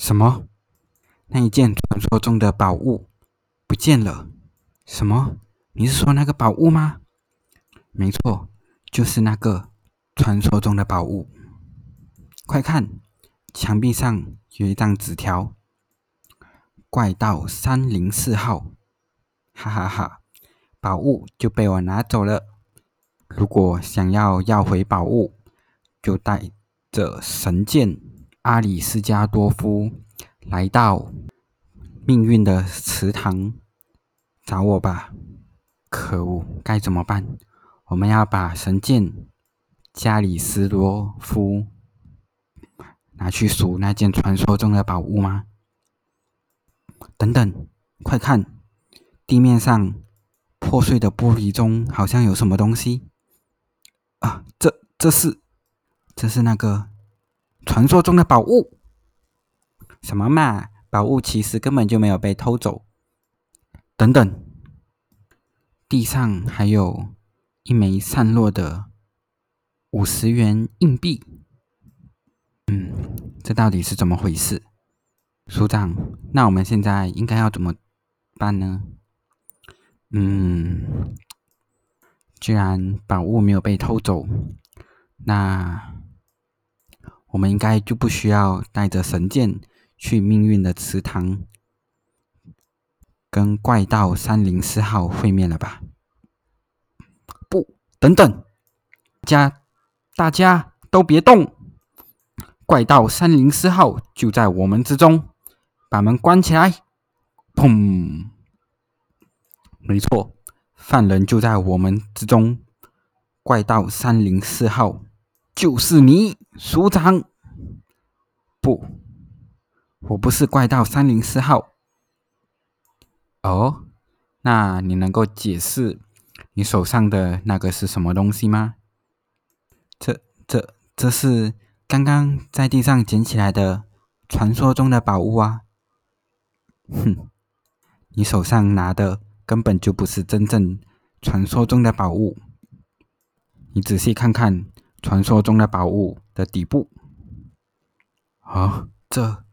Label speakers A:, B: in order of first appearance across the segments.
A: 什么？那一件传说中的宝物不见了？什么？你是说那个宝物吗？没错，就是那个传说中的宝物。快看，墙壁上有一张纸条：“怪盗三零四号。”哈哈哈，宝物就被我拿走了。如果想要要回宝物，就带着神剑。阿里斯加多夫来到命运的祠堂找我吧！可恶，该怎么办？我们要把神剑加里斯多夫拿去赎那件传说中的宝物吗？等等，快看，地面上破碎的玻璃中好像有什么东西啊！这这是这是那个。传说中的宝物？什么嘛？宝物其实根本就没有被偷走。等等，地上还有一枚散落的五十元硬币。嗯，这到底是怎么回事？署长，那我们现在应该要怎么办呢？嗯，既然宝物没有被偷走，那……我们应该就不需要带着神剑去命运的祠堂跟怪盗三零四号会面了吧？不，等等，家大家都别动！怪盗三零四号就在我们之中，把门关起来！砰！没错，犯人就在我们之中，怪盗三零四号。就是你，署长。不，我不是怪盗三零四号。哦，那你能够解释你手上的那个是什么东西吗？这、这、这是刚刚在地上捡起来的传说中的宝物啊！哼，你手上拿的根本就不是真正传说中的宝物。你仔细看看。传说中的宝物的底部啊，这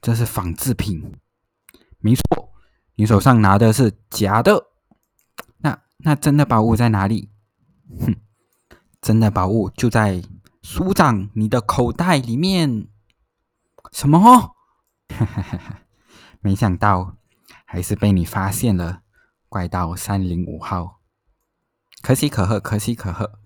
A: 这是仿制品，没错，你手上拿的是假的。那那真的宝物在哪里？哼，真的宝物就在署长你的口袋里面。什么？哈哈哈哈！没想到还是被你发现了，怪盗三零五号，可喜可贺，可喜可贺。